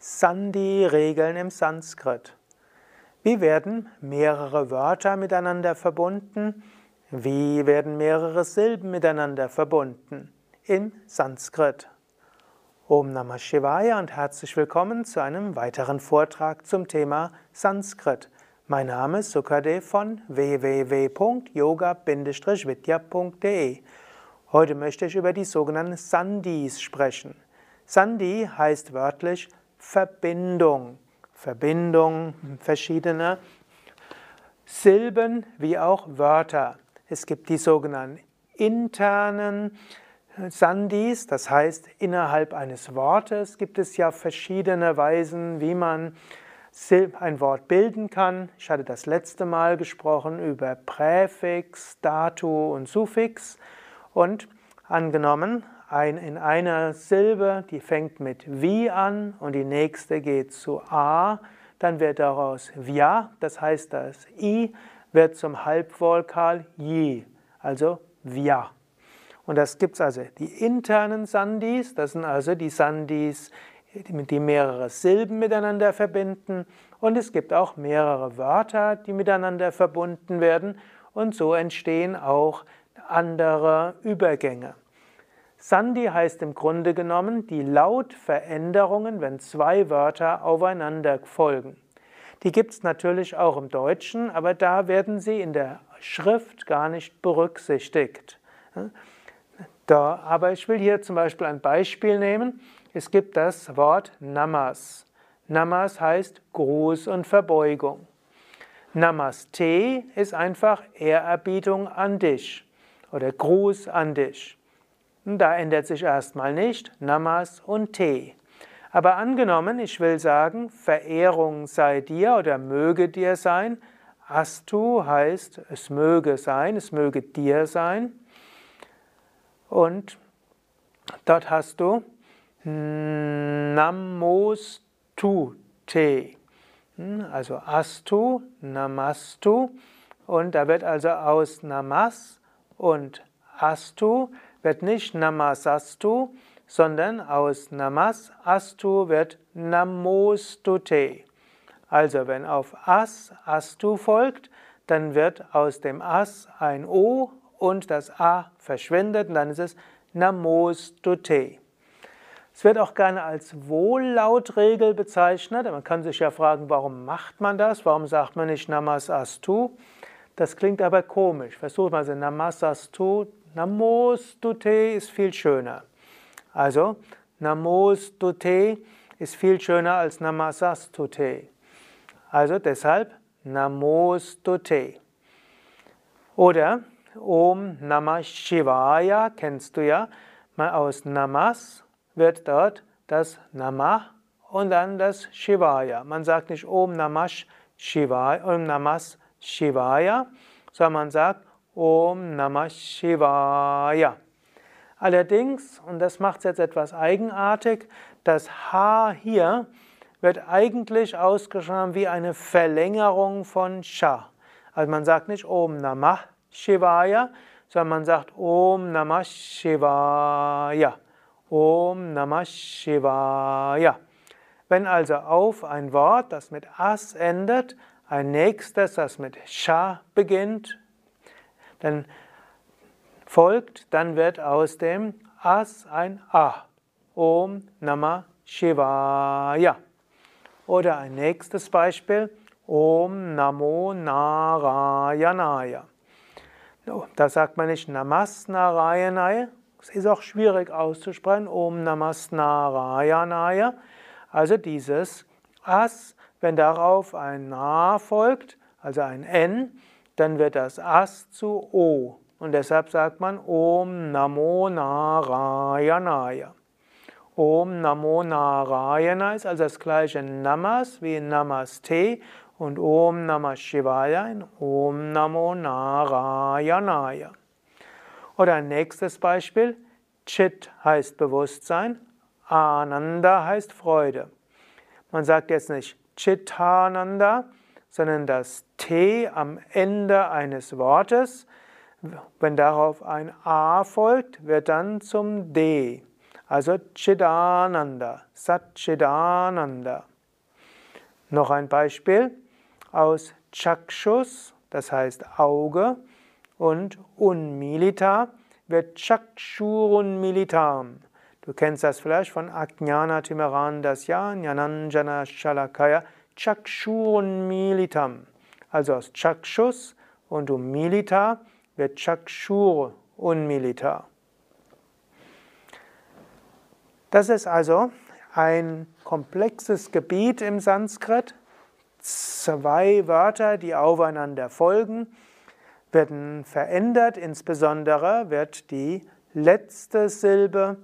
Sandhi-Regeln im Sanskrit. Wie werden mehrere Wörter miteinander verbunden? Wie werden mehrere Silben miteinander verbunden? Im Sanskrit. Om Namah Shivaya und herzlich willkommen zu einem weiteren Vortrag zum Thema Sanskrit. Mein Name ist Sukadev von www.yoga-vidya.de. Heute möchte ich über die sogenannten Sandhis sprechen. Sandhi heißt wörtlich Verbindung. Verbindung verschiedener Silben wie auch Wörter. Es gibt die sogenannten internen Sandhis, das heißt innerhalb eines Wortes gibt es ja verschiedene Weisen, wie man ein Wort bilden kann. Ich hatte das letzte Mal gesprochen über Präfix, Datu und Suffix und angenommen, ein, in einer Silbe, die fängt mit wie an und die nächste geht zu a, dann wird daraus via, das heißt das i wird zum Halbvokal ji, also via. Und das gibt es also die internen Sandhis, das sind also die Sandhis, die mehrere Silben miteinander verbinden. Und es gibt auch mehrere Wörter, die miteinander verbunden werden. Und so entstehen auch andere Übergänge. Sandhi heißt im Grunde genommen die Lautveränderungen, wenn zwei Wörter aufeinander folgen. Die gibt es natürlich auch im Deutschen, aber da werden sie in der Schrift gar nicht berücksichtigt. Da, aber ich will hier zum Beispiel ein Beispiel nehmen. Es gibt das Wort Namas. Namas heißt Gruß und Verbeugung. Namaste ist einfach Ehrerbietung an dich oder Gruß an dich. Da ändert sich erstmal nicht Namas und Te. Aber angenommen, ich will sagen, Verehrung sei dir oder möge dir sein. Astu heißt, es möge sein, es möge dir sein. Und dort hast du Namostu Te. Also Astu, Namastu. Und da wird also aus Namas und Astu wird nicht Namasastu, sondern aus Namas Astu wird Namostute. Also wenn auf As Astu folgt, dann wird aus dem As ein O und das A verschwindet und dann ist es Namostute. Es wird auch gerne als Wohllautregel bezeichnet. Man kann sich ja fragen, warum macht man das? Warum sagt man nicht Namas Astu? Das klingt aber komisch. Versucht man also Namasastu, Namostute ist viel schöner. Also Namostute ist viel schöner als Namasastute. Also deshalb Namostute. Oder Om Namah Shivaya kennst du ja. Aus Namas wird dort das Namah und dann das Shivaya. Man sagt nicht Om Namah Shivaya, Om Namas Shivaya, sondern man sagt Om Namah Shivaya. Allerdings, und das macht es jetzt etwas eigenartig, das H hier wird eigentlich ausgeschrieben wie eine Verlängerung von Sha. Also man sagt nicht Om Namah Shivaya, sondern man sagt Om Namah Shivaya. Om Namah Shivaya. Wenn also auf ein Wort, das mit As endet, ein nächstes, das mit Sha beginnt, dann folgt, dann wird aus dem As ein A. Om Namah Shivaya. Oder ein nächstes Beispiel. Om Namo Narayanaya. Da sagt man nicht Namas Narayanaya. Es ist auch schwierig auszusprechen. Om Namas Narayanaya. Also dieses As, wenn darauf ein Na folgt, also ein N, dann wird das As zu O. Und deshalb sagt man Om Namo Narayanaya. Om Namo Narayana ist also das gleiche Namas wie Namaste und Om Namah Shivaya in Om Namo Narayanaya. Oder ein nächstes Beispiel. Chit heißt Bewusstsein, Ananda heißt Freude. Man sagt jetzt nicht Chitananda, sondern das T am Ende eines Wortes, wenn darauf ein A folgt, wird dann zum D. also Chidananda, Satchidananda. Noch ein Beispiel aus Chakshus, das heißt Auge, und Unmilita wird Chakshurun Militam. Du kennst das vielleicht von Ajnana Timarandasya, Jnananjana Shalakaya, Chakshurun Militam. Also aus Chakshus und Umilita wird Chakshur Unmilita. Das ist also ein komplexes Gebiet im Sanskrit. Zwei Wörter, die aufeinander folgen, werden verändert. Insbesondere wird die letzte Silbe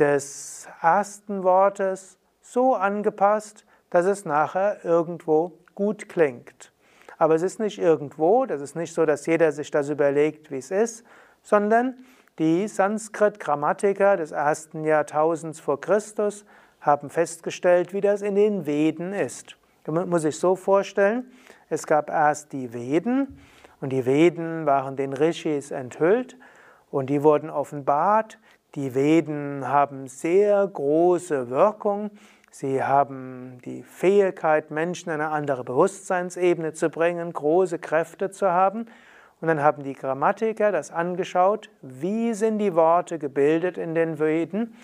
des ersten Wortes so angepasst, dass es nachher irgendwo gut klingt. Aber es ist nicht irgendwo, das ist nicht so, dass jeder sich das überlegt, wie es ist, sondern die Sanskrit-Grammatiker des ersten Jahrtausends vor Christus haben festgestellt, wie das in den Veden ist. Man muss sich so vorstellen, es gab erst die Veden und die Veden waren den Rishis enthüllt und die wurden offenbart. Die Veden haben sehr große Wirkung. Sie haben die Fähigkeit, Menschen in eine andere Bewusstseinsebene zu bringen, große Kräfte zu haben. Und dann haben die Grammatiker das angeschaut, wie sind die Worte gebildet in den Veden,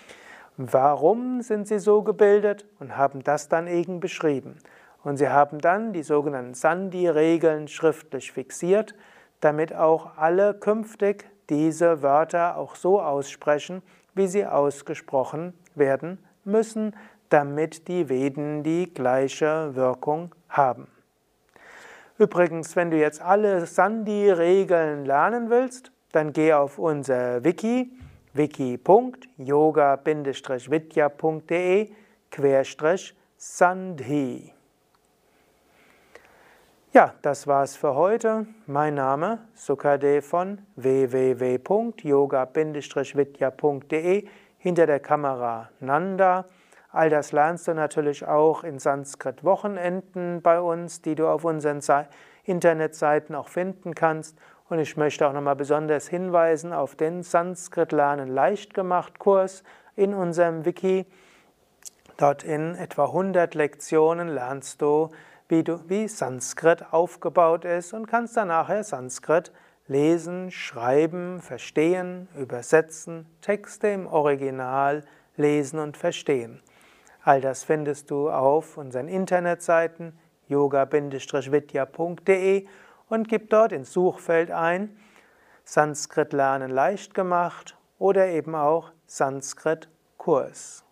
warum sind sie so gebildet und haben das dann eben beschrieben. Und sie haben dann die sogenannten Sandhi-Regeln schriftlich fixiert, damit auch alle künftig diese Wörter auch so aussprechen, wie sie ausgesprochen werden müssen, damit die Veden die gleiche Wirkung haben. Übrigens, wenn du jetzt alle Sandhi-Regeln lernen willst, dann geh auf unser Wiki wiki.yoga-vidya.de Sandhi. Ja, das war's für heute. Mein Name Sukadev von www.yoga-vidya.de hinter der Kamera Nanda. All das lernst du natürlich auch in Sanskrit-Wochenenden bei uns, die du auf unseren Internetseiten auch finden kannst. Und ich möchte auch nochmal besonders hinweisen auf den Sanskrit-Lernen leicht gemacht Kurs in unserem Wiki. Dort in etwa 100 Lektionen lernst du, wie, du, wie Sanskrit aufgebaut ist und kannst dann nachher Sanskrit lesen, schreiben, verstehen, übersetzen, Texte im Original lesen und verstehen. All das findest du auf unseren Internetseiten yoga-vidya.de und gib dort ins Suchfeld ein Sanskrit lernen leicht gemacht oder eben auch Sanskrit Kurs.